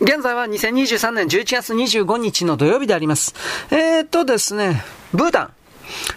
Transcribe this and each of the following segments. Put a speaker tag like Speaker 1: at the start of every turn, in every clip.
Speaker 1: 現在は2023年11月25日の土曜日であります。えー、っとですね、ブータン。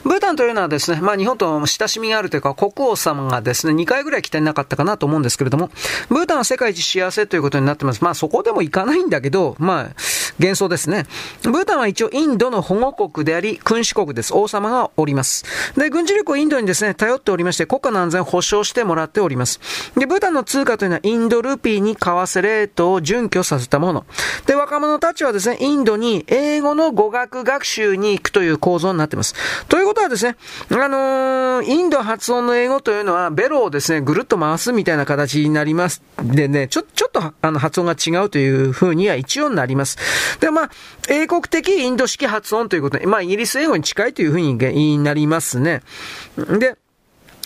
Speaker 1: ブータンというのはですね、まあ日本と親しみがあるというか、国王様がですね、2回ぐらい来てなかったかなと思うんですけれども、ブータンは世界一幸せということになってます。まあそこでも行かないんだけど、まあ、幻想ですね。ブータンは一応インドの保護国であり、君主国です。王様がおります。で、軍事力をインドにですね、頼っておりまして、国家の安全を保障してもらっております。で、ブータンの通貨というのはインドルピーに為替レートを準拠させたもの。で、若者たちはですね、インドに英語の語学学習に行くという構造になっています。ということはですね、あのー、インド発音の英語というのは、ベロをですね、ぐるっと回すみたいな形になります。でね、ちょ、ちょっと、あの、発音が違うという風には一応になります。で、まあ、英国的インド式発音ということで、まあ、イギリス英語に近いという風になりますね。で、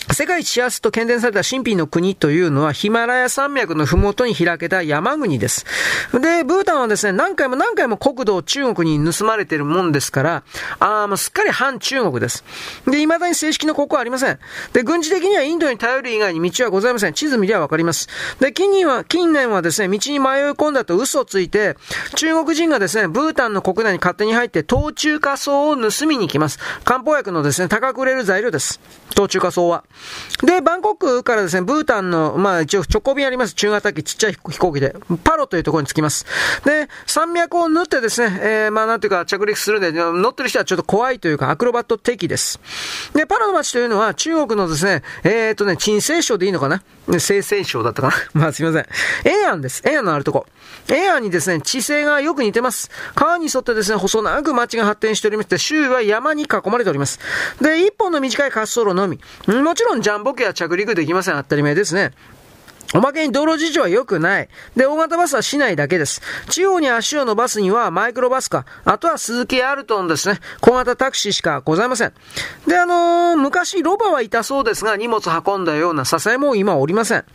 Speaker 1: 世界一幸せと検伝された神秘の国というのはヒマラヤ山脈のふもとに開けた山国です。で、ブータンはですね、何回も何回も国土を中国に盗まれているもんですから、ああもうすっかり反中国です。で、未だに正式な国はありません。で、軍事的にはインドに頼る以外に道はございません。地図見りゃわかります。で、近年は、近年はですね、道に迷い込んだと嘘をついて、中国人がですね、ブータンの国内に勝手に入って、冬中火草を盗みに行きます。漢方薬のですね、高く売れる材料です。冬中火草は。で、バンコクからですね、ブータンの、まあ一応直行便あります。中型機、ちっちゃい飛行機で、パロというところに着きます。で、山脈を縫ってですね、えー、まあなんていうか着陸するんで、乗ってる人はちょっと怖いというか、アクロバット的です。で、パロの街というのは中国のですね、えー、とね、鎮西省でいいのかな？西西省だったかな？まあすいません。エアンです。エアのあるとこ。エアにですね、地勢がよく似てます。川に沿ってですね、細長く街が発展しておりまして、周囲は山に囲まれております。で、一本の短い滑走路のみ。もちろんジャンボ機は着陸できません。当たり前ですね。おまけに道路事情は良くない。で、大型バスは市内だけです。地方に足を伸ばすにはマイクロバスか、あとは鈴木アルトンですね。小型タクシーしかございません。で、あのー、昔ロバはいたそうですが、荷物運んだような支えも今おりません。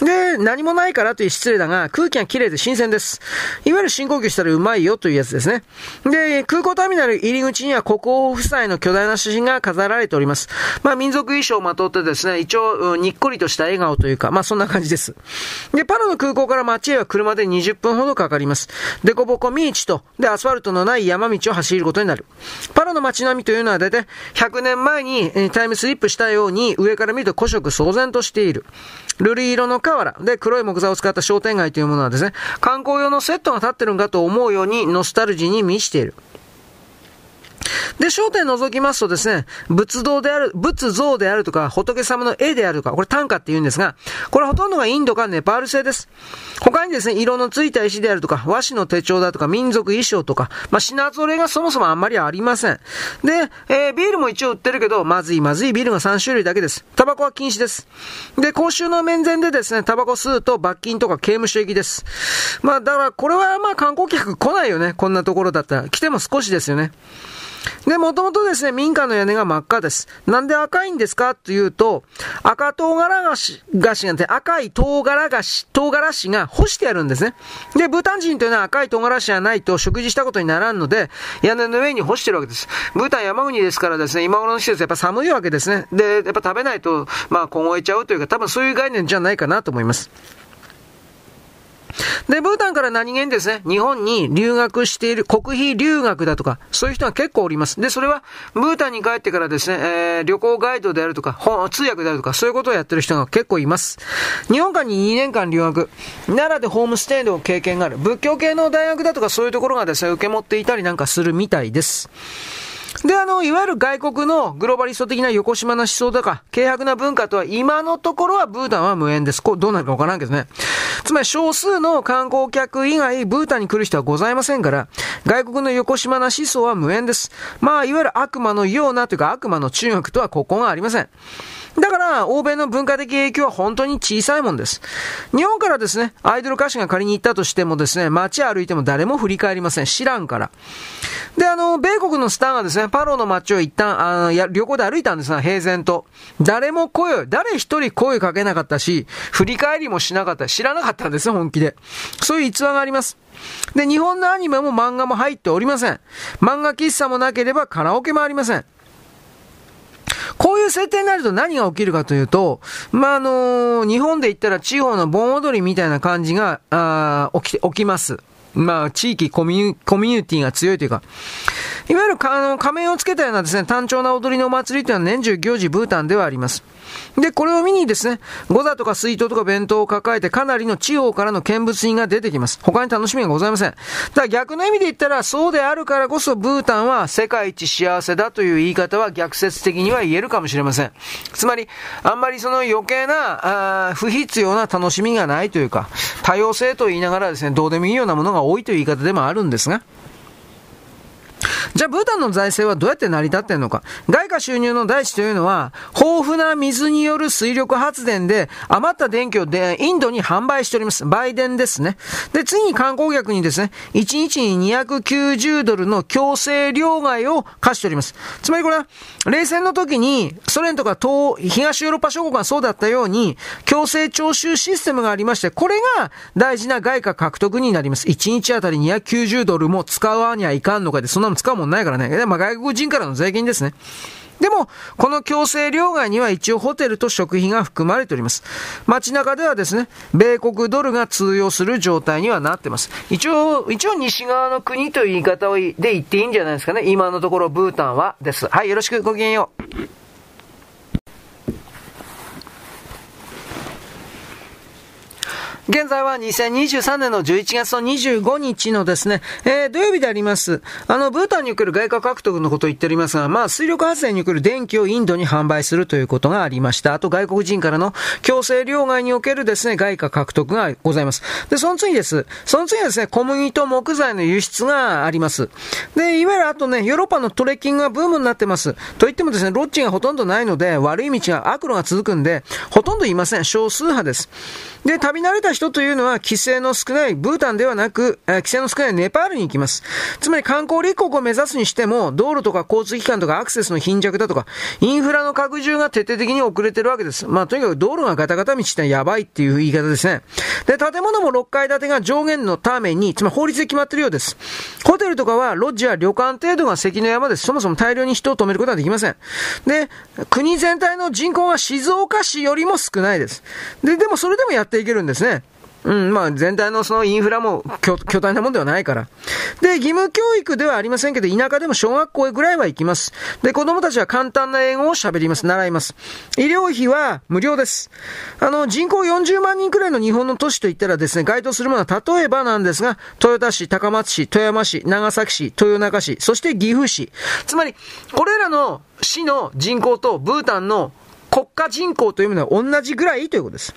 Speaker 1: で、何もないからという失礼だが、空気が綺麗で新鮮です。いわゆる深呼吸したらうまいよというやつですね。で、空港ターミナル入り口には国王夫妻の巨大な写真が飾られております。まあ、民族衣装をまとってですね、一応、にっこりとした笑顔というか、まあ、そんな感じです。で、パロの空港から街へは車で20分ほどかかります。でこぼこ道と、で、アスファルトのない山道を走ることになる。パロの街並みというのは大体100年前にタイムスリップしたように上から見ると古色騒然としている。瑠璃色の瓦で黒い木材を使った商店街というものはですね、観光用のセットが立ってるんかと思うようにノスタルジーに満ちている。で、焦点覗きますとですね、仏像である、仏像であるとか、仏様の絵であるとか、これ単価って言うんですが、これほとんどがインドかネパール製です。他にですね、色のついた石であるとか、和紙の手帳だとか、民族衣装とか、まあ、品揃えがそもそもあんまりありません。で、えー、ビールも一応売ってるけど、まずいまずいビールが3種類だけです。タバコは禁止です。で、公衆の面前でですね、タバコ吸うと罰金とか刑務所行きです。まあ、だからこれはまあ観光客来ないよね。こんなところだったら。来ても少しですよね。で、もともとですね、民家の屋根が真っ赤です。なんで赤いんですかというと、赤唐辛子がしが赤い唐辛子、唐辛子が干してあるんですね。で、ブータン人というのは赤い唐辛子がないと食事したことにならんので、屋根の上に干してるわけです。ブータン山国ですからですね、今頃の季節やっぱ寒いわけですね。で、やっぱ食べないと、まあ、凍えちゃうというか、多分そういう概念じゃないかなと思います。で、ブータンから何気にですね、日本に留学している、国費留学だとか、そういう人が結構おります。で、それは、ブータンに帰ってからですね、えー、旅行ガイドであるとか、通訳であるとか、そういうことをやってる人が結構います。日本間に2年間留学、奈良でホームステイの経験がある、仏教系の大学だとか、そういうところがですね、受け持っていたりなんかするみたいです。で、あの、いわゆる外国のグローバリスト的な横島な思想とか、軽薄な文化とは今のところはブータンは無縁です。こう、どうなるかわからんけどね。つまり少数の観光客以外、ブータンに来る人はございませんから、外国の横島な思想は無縁です。まあ、いわゆる悪魔のようなというか悪魔の中学とはここがありません。だから、欧米の文化的影響は本当に小さいもんです。日本からですね、アイドル歌手が仮に行ったとしてもですね、街歩いても誰も振り返りません。知らんから。で、あの、米国のスターがですね、パロの街を一旦、あの、旅行で歩いたんですが、平然と。誰も声を、誰一人声かけなかったし、振り返りもしなかった。知らなかったんですよ、本気で。そういう逸話があります。で、日本のアニメも漫画も入っておりません。漫画喫茶もなければカラオケもありません。こういう設定になると何が起きるかというと、まあ、あのー、日本で言ったら地方の盆踊りみたいな感じが、あ起き、起きます。まあ、地域コミュコミュニティが強いというか、いわゆるあの仮面をつけたようなですね、単調な踊りのお祭りというのは年中行事ブータンではあります。で、これを見にですね、ゴザとか水筒とか弁当を抱えてかなりの地方からの見物人が出てきます。他に楽しみがございません。だから逆の意味で言ったら、そうであるからこそブータンは世界一幸せだという言い方は逆説的には言えるかもしれません。つまり、あんまりその余計な、あ不必要な楽しみがないというか、多様性と言いながらですね、どうでもいいようなものが多いという言い方でもあるんですが、じゃあ、ブータンの財政はどうやって成り立ってんのか。外貨収入の第一というのは、豊富な水による水力発電で余った電気をでインドに販売しております。売電ですね。で、次に観光客にですね、1日に290ドルの強制両替を課しております。つまりこれは、冷戦の時にソ連とか東、東ヨーロッパ諸国がそうだったように、強制徴収システムがありまして、これが大事な外貨獲得になります。1日あたり290ドルも使わにはいかんのかで、そんなの使うもんないからね。まあ、外国人からの税金ですね。でも、この強制両替には一応ホテルと食費が含まれております。街中ではですね、米国ドルが通用する状態にはなってます。一応、一応西側の国という言い方で言っていいんじゃないですかね。今のところブータンはです。はい、よろしくごきげんよう。現在は2023年の11月の25日のですね、えー、土曜日であります。あの、ブータンにおける外貨獲得のことを言っておりますが、まあ、水力発電における電気をインドに販売するということがありました。あと、外国人からの強制両替におけるですね、外貨獲得がございます。で、その次です。その次はですね、小麦と木材の輸出があります。で、いわゆるあとね、ヨーロッパのトレッキングがブームになってます。といってもですね、ロッチがほとんどないので、悪い道が、悪路が続くんで、ほとんどいません。少数派です。で、旅慣れた人というのは、規制の少ないブータンではなく、規制の少ないネパールに行きます。つまり観光立国を目指すにしても、道路とか交通機関とかアクセスの貧弱だとか、インフラの拡充が徹底的に遅れてるわけです。まあ、とにかく道路がガタガタ道ってやばいっていう言い方ですね。で、建物も6階建てが上限のために、つまり法律で決まってるようです。ホテルとかは、ロッジや旅館程度が関の山です。そもそも大量に人を止めることはできません。で、国全体の人口が静岡市よりも少ないです。で、でもそれでもやっていけるんですね。うん、まあ全体のそのインフラも巨大なもんではないから。で、義務教育ではありませんけど、田舎でも小学校ぐらいは行きます。で、子供たちは簡単な英語を喋ります、習います。医療費は無料です。あの、人口40万人くらいの日本の都市といったらですね、該当するものは例えばなんですが、豊田市、高松市、富山市、長崎市、豊中市、そして岐阜市。つまり、これらの市の人口とブータンの国家人口というものは同じぐらいということです。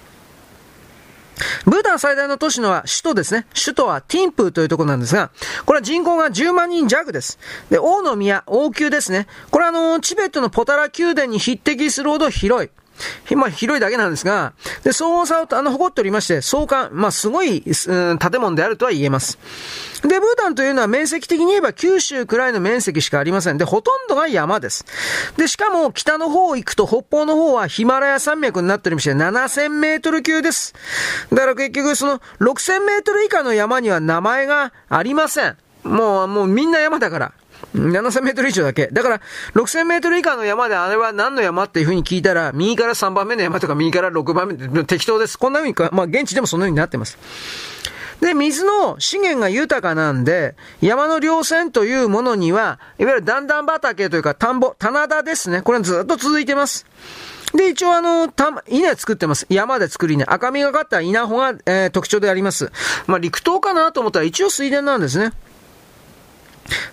Speaker 1: ブータン最大の都市のは首都ですね。首都はティンプーというところなんですが、これは人口が10万人弱です。で、王の宮、王宮ですね。これはあの、チベットのポタラ宮殿に匹敵するほど広い。ま、広いだけなんですが、で、総合さを、あの、誇っておりまして、総監、まあ、すごい、うん、建物であるとは言えます。で、ブータンというのは面積的に言えば九州くらいの面積しかありません。で、ほとんどが山です。で、しかも北の方行くと北方の方はヒマラヤ山脈になっておりまして7000メートル級です。だから結局その6000メートル以下の山には名前がありません。もう、もうみんな山だから。7000メートル以上だけ。だから、6000メートル以下の山であれは何の山っていう風に聞いたら、右から3番目の山とか右から6番目、適当です。こんな風に、まあ現地でもそのようになってます。で、水の資源が豊かなんで、山の稜線というものには、いわゆる段々畑というか田んぼ、棚田ですね。これはずっと続いてます。で、一応あの、た、稲作ってます。山で作る稲。赤みがかった稲穂が、えー、特徴であります。まあ、陸東かなと思ったら一応水田なんですね。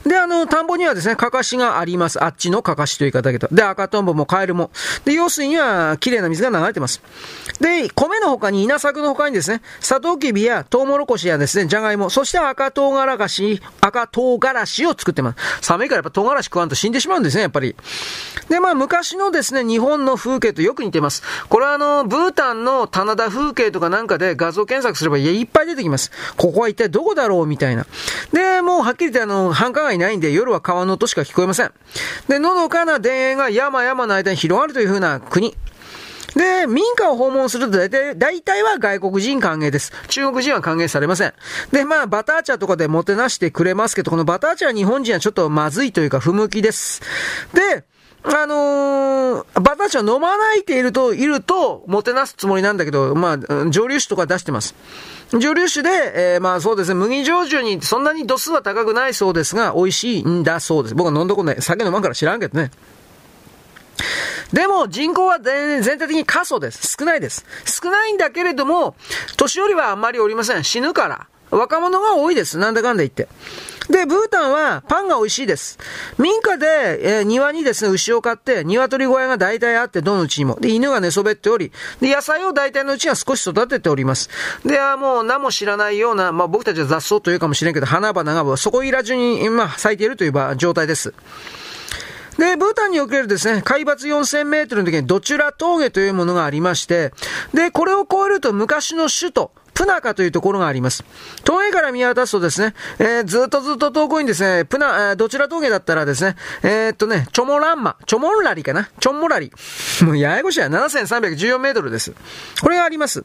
Speaker 1: で、あの、田んぼにはですね、かかしがあります。あっちのかかしという言い方だけど。で、赤とんぼもカエルも。で、用水には綺麗な水が流れてます。で、米の他に稲作の他にですね、サトウキビやトウモロコシやですね、じゃがいも、そして赤唐辛子、赤唐辛子を作ってます。寒いからやっぱ唐辛子食わんと死んでしまうんですね、やっぱり。で、まあ、昔のですね、日本の風景とよく似てます。これはあの、ブータンの棚田風景とかなんかで画像検索すればいっぱい出てきます。ここは一体どこだろうみたいな。で、もうはっきり言ってあの、繁華街ないんで夜は川の音しか聞こえません。で、のどかな田園が山々の間に広がるという風な国。で、民家を訪問すると大体、大体は外国人歓迎です。中国人は歓迎されません。で、まあ、バター茶とかでもてなしてくれますけど、このバター茶は日本人はちょっとまずいというか不向きです。で、あのー、バター茶飲まないていると、いると、もてなすつもりなんだけど、まあ、蒸留酒とか出してます。蒸留酒で、えー、まあそうですね、麦焼酎にそんなに度数は高くないそうですが、美味しいんだそうです。僕は飲んだこない。酒飲まんから知らんけどね。でも人口は全体的に過疎です。少ないです。少ないんだけれども、年寄りはあんまりおりません。死ぬから。若者が多いです。なんだかんだ言って。で、ブータンはパンが美味しいです。民家で、えー、庭にですね、牛を飼って、鶏小屋が大体あって、どのうちにも。で、犬が寝そべっており、で、野菜を大体のうちには少し育てております。で、あもう名も知らないような、まあ僕たちは雑草というかもしれんけど、花々がそこいら中に、まあ咲いているという状態です。で、ブータンにおけるですね、海抜4000メートルの時にドチュラ峠というものがありまして、で、これを越えると昔の首都、プナカというところがあります。峠から見渡すとですね、えー、ずっとずっと遠くにですね、プナ、えー、どちら峠だったらですね、えー、っとね、チョモランマ、チョモンラリかな？チョンモラリ。もうややこしいや、7314メートルです。これがあります。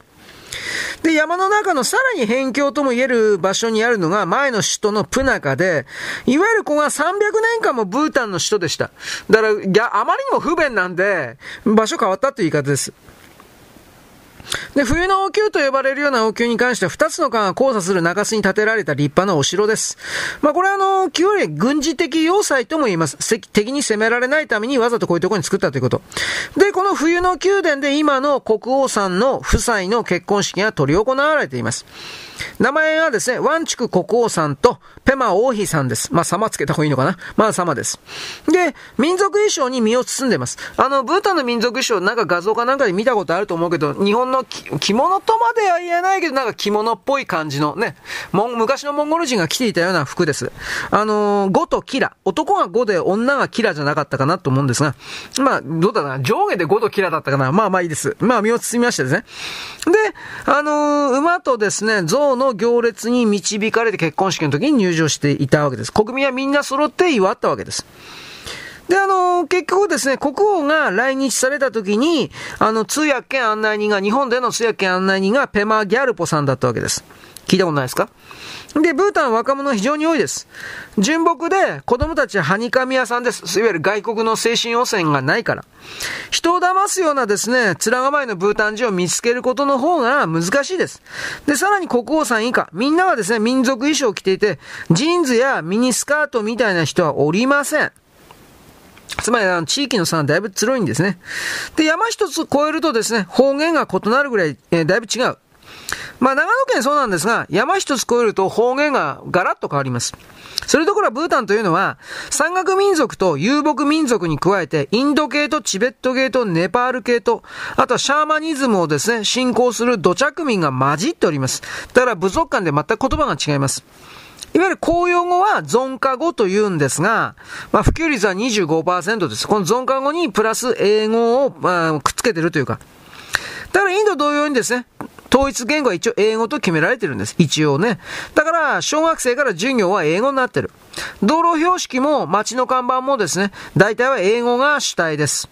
Speaker 1: で、山の中のさらに辺境とも言える場所にあるのが前の首都のプナカで、いわゆるここが300年間もブータンの首都でした。だから、あまりにも不便なんで、場所変わったという言い方です。で、冬の王宮と呼ばれるような王宮に関しては、2つの川が交差する中州に建てられた立派なお城です。まあ、これはあの、旧より軍事的要塞とも言います。敵に攻められないためにわざとこういうところに作ったということ。で、この冬の宮殿で今の国王さんの夫妻の結婚式が執り行われています。名前はですね、ワンチク国王さんとペマ王妃さんです。まあ、様つけた方がいいのかなまあ、様です。で、民族衣装に身を包んでます。あの、ブータンの民族衣装、なんか画像かなんかで見たことあると思うけど、日本の着物とまでは言えないけど、なんか着物っぽい感じのね、も昔のモンゴル人が着ていたような服です。あのー、ゴとキラ。男がゴで女がキラじゃなかったかなと思うんですが、まあ、どうだな、上下でゴとキラだったかな。まあまあいいです。まあ身を包みましてですね。で、あのー、馬とですね、象の行列に導かれて結婚式の時に入場していたわけです。国民はみんな揃って祝ったわけです。で、あの、結局ですね、国王が来日された時に、あの、通訳兼案内人が、日本での通訳兼案内人がペマ・ギャルポさんだったわけです。聞いたことないですか？で、ブータン若者非常に多いです。純木で子供たちはハニカミ屋さんです。いわゆる外国の精神汚染がないから。人を騙すようなですね、面構えのブータン人を見つけることの方が難しいです。で、さらに国王さん以下、みんなはですね、民族衣装を着ていて、ジーンズやミニスカートみたいな人はおりません。つまり、あの、地域の差がだいぶ強いんですね。で、山一つ越えるとですね、方言が異なるぐらい、えー、だいぶ違う。まあ、長野県そうなんですが、山一つ越えると方言がガラッと変わります。それどころはブータンというのは、山岳民族と遊牧民族に加えて、インド系とチベット系とネパール系と、あとはシャーマニズムをですね、信仰する土着民が混じっております。だから部族間で全く言葉が違います。いわゆる公用語は zon 化語と言うんですが、まあ、普及率は25%です。この zon 化語にプラス英語を、ま、くっつけてるというか。だからインド同様にですね、統一言語は一応英語と決められてるんです。一応ね。だから、小学生から授業は英語になってる。道路標識も街の看板もですね、大体は英語が主体です。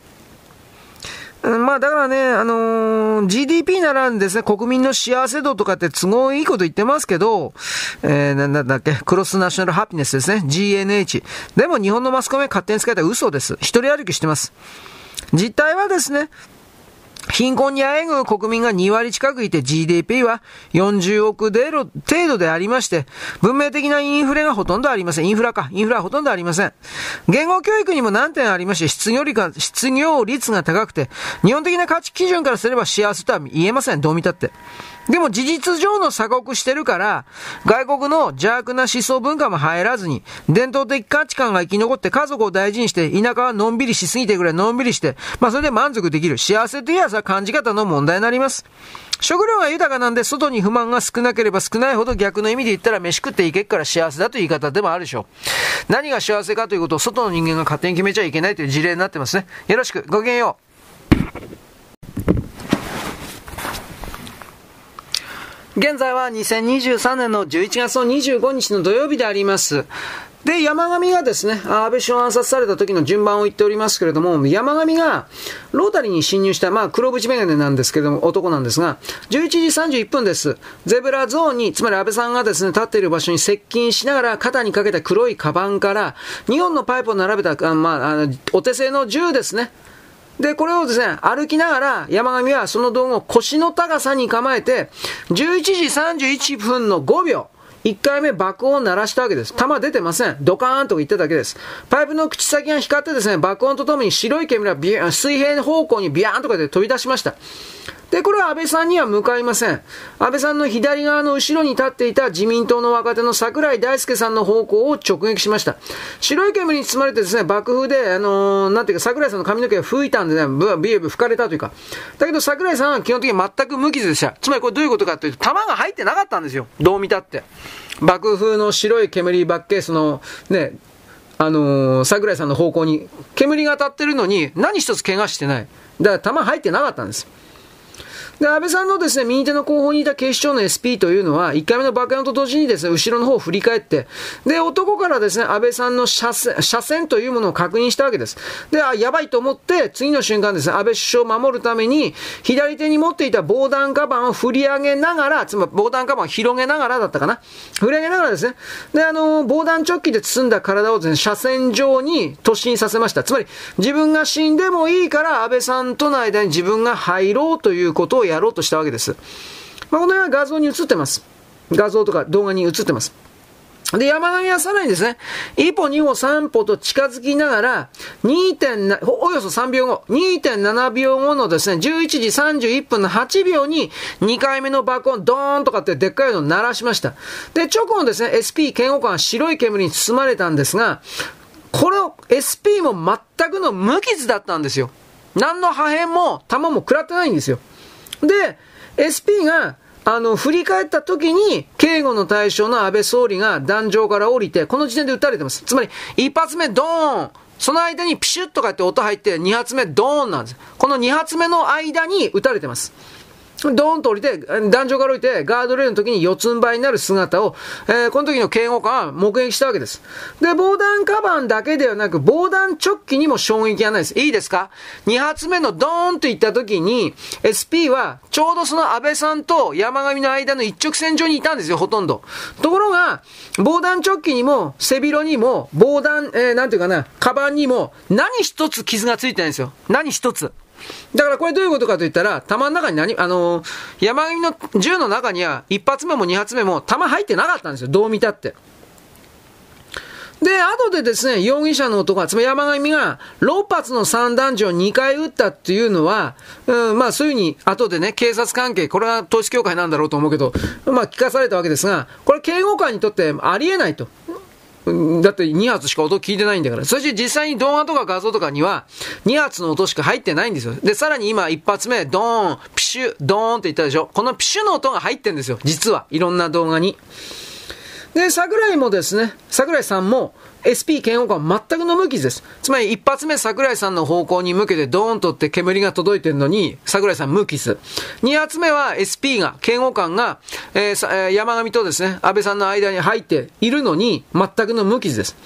Speaker 1: まあだからね、あのー、GDP ならんですね、国民の幸せ度とかって都合いいこと言ってますけど、えー、なんだっけ、クロスナショナルハピネスですね、GNH。でも日本のマスコミは勝手に使えた嘘です。一人歩きしてます。実態はですね、貧困にあえぐ国民が2割近くいて GDP は40億程度でありまして、文明的なインフレがほとんどありません。インフラか。インフラはほとんどありません。言語教育にも難点ありまして、失業率が失業率が高くて、日本的な価値基準からすれば幸せとは言えません。どう見たって。でも事実上の鎖国してるから、外国の邪悪な思想文化も入らずに、伝統的価値観が生き残って家族を大事にして、田舎はのんびりしすぎてくらいのんびりして、まあそれで満足できる。幸せといえばさ、感じ方の問題になります。食料が豊かなんで、外に不満が少なければ少ないほど逆の意味で言ったら飯食っていけっから幸せだという言い方でもあるでしょう。何が幸せかということを外の人間が勝手に決めちゃいけないという事例になってますね。よろしく。ごきげんよう。現在は2023年の11月の25日の土曜日であります。で、山上がですね、安倍首相暗殺された時の順番を言っておりますけれども、山上がロータリーに侵入した、まあ黒縁メガネなんですけれども、男なんですが、11時31分です。ゼブラゾーンに、つまり安倍さんがですね、立っている場所に接近しながら、肩にかけた黒いカバンから、2本のパイプを並べた、あまあ、お手製の銃ですね。で、これをですね、歩きながら、山上はその道具を腰の高さに構えて、11時31分の5秒、1回目爆音鳴らしたわけです。弾出てません。ドカーンと言っただけです。パイプの口先が光ってですね、爆音とともに白い煙が水平方向にビャーンとかで飛び出しました。で、これは安倍さんには向かいません。安倍さんの左側の後ろに立っていた自民党の若手の桜井大輔さんの方向を直撃しました。白い煙に包まれてですね、爆風で、あのー、なんていうか桜井さんの髪の毛が吹いたんでね、ブビエブ吹かれたというか。だけど桜井さんは基本的に全く無傷でした。つまりこれどういうことかというと、弾が入ってなかったんですよ。どう見たって。爆風の白い煙バッケースの、ね、あのー、桜井さんの方向に煙が当たってるのに何一つ怪我してない。だから弾入ってなかったんです。で、安倍さんのですね、右手の後方にいた警視庁の SP というのは、1回目の爆弾と同時にですね、後ろの方を振り返って、で、男からですね、安倍さんの車線、車線というものを確認したわけです。で、あ、やばいと思って、次の瞬間ですね、安倍首相を守るために、左手に持っていた防弾カバンを振り上げながら、つまり防弾カバンを広げながらだったかな。振り上げながらですね、で、あの、防弾チョッキで包んだ体をですね、車線上に突進させました。つまり、自分が死んでもいいから、安倍さんとの間に自分が入ろうということをやろうとしたわけです。まあ、この辺は画像に映ってます。画像とか動画に映ってます。で、山上はさらにですね、一歩、二歩、三歩と近づきながら、2.7、およそ3秒後、2.7秒後のですね、11時31分の8秒に、2回目の爆音、ドーンとかってでっかいのを鳴らしました。で、直後ですね、SP 嫌悪感は白い煙に包まれたんですが、この SP も全くの無傷だったんですよ。何の破片も弾も食らってないんですよ。で、SP が、あの、振り返った時に、警護の対象の安倍総理が壇上から降りて、この時点で撃たれてます。つまり、一発目ドーンその間にピシュッとかって音入って、二発目ドーンなんです。この二発目の間に撃たれてます。ドーンと降りて、壇上から降りて、ガードレールの時に四つん這いになる姿を、えー、この時の警護官は目撃したわけです。で、防弾カバンだけではなく、防弾チョッキにも衝撃がないです。いいですか？二発目のドーンといった時に、SP は、ちょうどその安倍さんと山上の間の一直線上にいたんですよ、ほとんど。ところが、防弾チョッキにも、背広にも、防弾、えー、なんていうかな、カバンにも、何一つ傷がついてないんですよ。何一つ。だからこれどういうことかと言ったら、弾の中に何、あの、山上の銃の中には、一発目も二発目も弾入ってなかったんですよ。どう見たって。で、後でですね、容疑者の男、つまり山上が6発の散弾銃を2回撃ったっていうのは、うん、まあそういうふうに、後でね、警察関係、これは統一協会なんだろうと思うけど、まあ聞かされたわけですが、これ警護官にとってありえないと。だって2発しか音聞いてないんだから。そして実際に動画とか画像とかには2発の音しか入ってないんですよ。で、さらに今1発目、ドーン、ピシュ、ドーンって言ったでしょ。このピシュの音が入ってんですよ。実は。いろんな動画に。で、桜井もですね、桜井さんも、SP 嫌悪感全くの無傷です。つまり一発目桜井さんの方向に向けてドーンとって煙が届いてるのに、桜井さん無傷。二発目は SP が、嫌悪感が、えー、山上とですね、安倍さんの間に入っているのに、全くの無傷です。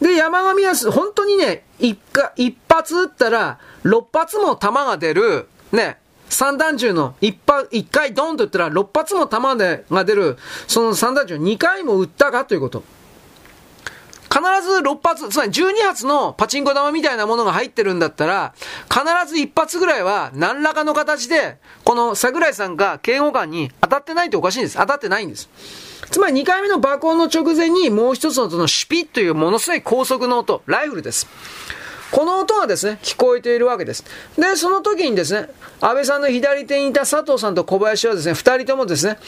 Speaker 1: で、山上は本当にね、一一発撃ったら、六発も弾が出る、ね、散弾銃の一発、一回ドンと撃ったら六発も弾が出る、その散弾銃を2回も撃ったかということ。必ず6発、つまり12発のパチンコ玉みたいなものが入ってるんだったら、必ず1発ぐらいは何らかの形で、この桜井さんが警護官に当たってないっておかしいんです。当たってないんです。つまり2回目の爆音の直前にもう一つのそのシュピッというものすごい高速の音、ライフルです。この音がですね、聞こえているわけです。で、その時にですね、安倍さんの左手にいた佐藤さんと小林はですね、二人ともですね、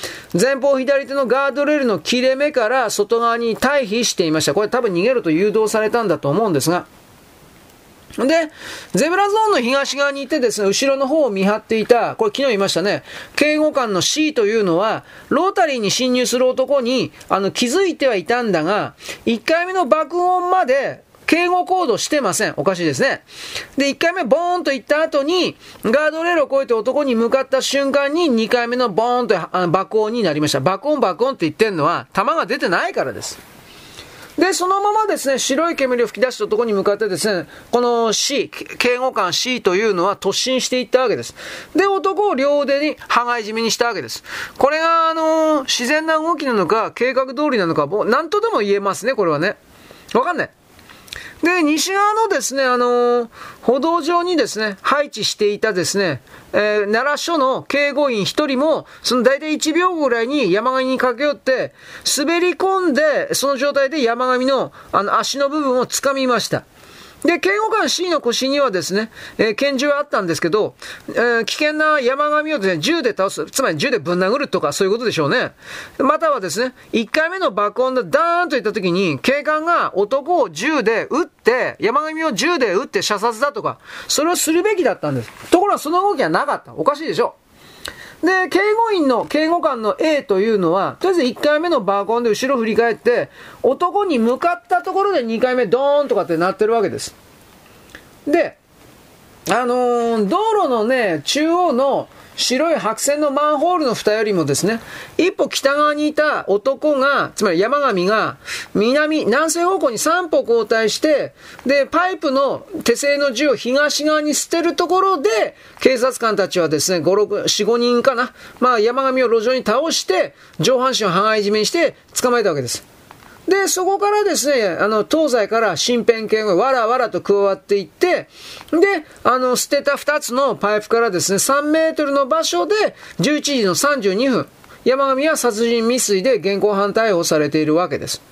Speaker 1: 前方左手のガードレールの切れ目から外側に退避していました。これ多分逃げると誘導されたんだと思うんですが、で、ゼブラゾーンの東側にいてですね、後ろの方を見張っていた、これ昨日言いましたね、警護官の C というのは、ロータリーに侵入する男に、あの、気づいてはいたんだが、1回目の爆音まで、警護コードしてません。おかしいですね。で、1回目ボーンと行った後に、ガードレールを越えて男に向かった瞬間に2回目のボーンと爆音になりました。爆音爆音って言ってるのは、弾が出てないからです。で、そのままですね、白い煙を吹き出したところに向かってですね、この C、警護官 C というのは突進していったわけです。で、男を両腕に羽交い締めにしたわけです。これが、あのー、自然な動きなのか、計画通りなのか、もう何とでも言えますね、これはね。わかんない。で、西側のですね、あのー、歩道上にですね、配置していたですね、えー、奈良署の警護員一人も、その大体1秒ぐらいに山上に駆け寄って、滑り込んで、その状態で山上の、あの、足の部分を掴みました。で、警護官 C の腰にはですね、えー、拳銃はあったんですけど、えー、危険な山上をですね、銃で倒す、つまり銃でぶん殴るとかそういうことでしょうね。またはですね、1回目の爆音でダーンといった時に、警官が男を銃で撃って、山上を銃で撃って射殺だとか、それをするべきだったんです。ところがその動きはなかった。おかしいでしょう。で、警護員の、警護官の A というのは、とりあえず1回目のバーコンで後ろ振り返って、男に向かったところで2回目ドーンとかってなってるわけです。で、あのー、道路のね、中央の白い白線のマンホールの蓋よりもですね、一歩北側にいた男が、つまり山上が、南、南西方向に3歩後退して、で、パイプの手製の銃を東側に捨てるところで、警察官たちはですね、5、6、4、5人かな。まあ、山上を路上に倒して、上半身を羽交い締めにして捕まえたわけです。で、そこからですね、あの、東西から身辺系がわらわらと加わっていって、で、あの、捨てた2つのパイプからですね、3メートルの場所で、11時の32分、山上は殺人未遂で現行犯逮捕されているわけです。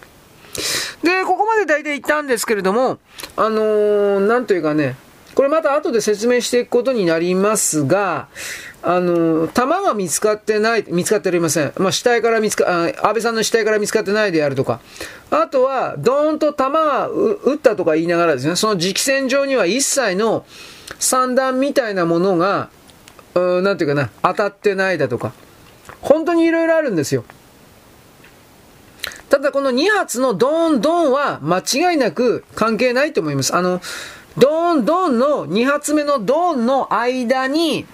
Speaker 1: で、ここまで大体言ったんですけれども、あのー、なんというかね、これまた後で説明していくことになりますが、あの、弾が見つかってない、見つかっておりません。まあ、死体から見つか、安倍さんの死体から見つかってないであるとか。あとは、ドーンと弾が撃ったとか言いながらですね、その直線上には一切の散弾みたいなものが、うなんていうかな、当たってないだとか。本当に色々あるんですよ。ただこの2発のドーンドーンは間違いなく関係ないと思います。あの、ドーンドーンの2発目のドーンの間に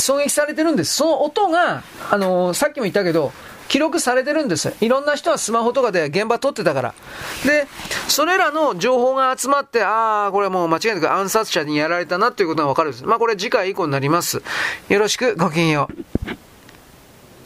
Speaker 1: 狙撃されてるんです。その音が、あのー、さっきも言ったけど、記録されてるんです。いろんな人はスマホとかで現場撮ってたから。で、それらの情報が集まって、ああ、これはもう間違いなく暗殺者にやられたなということがわかるんです。まあこれ次回以降になります。よろしく、ごきげんよう。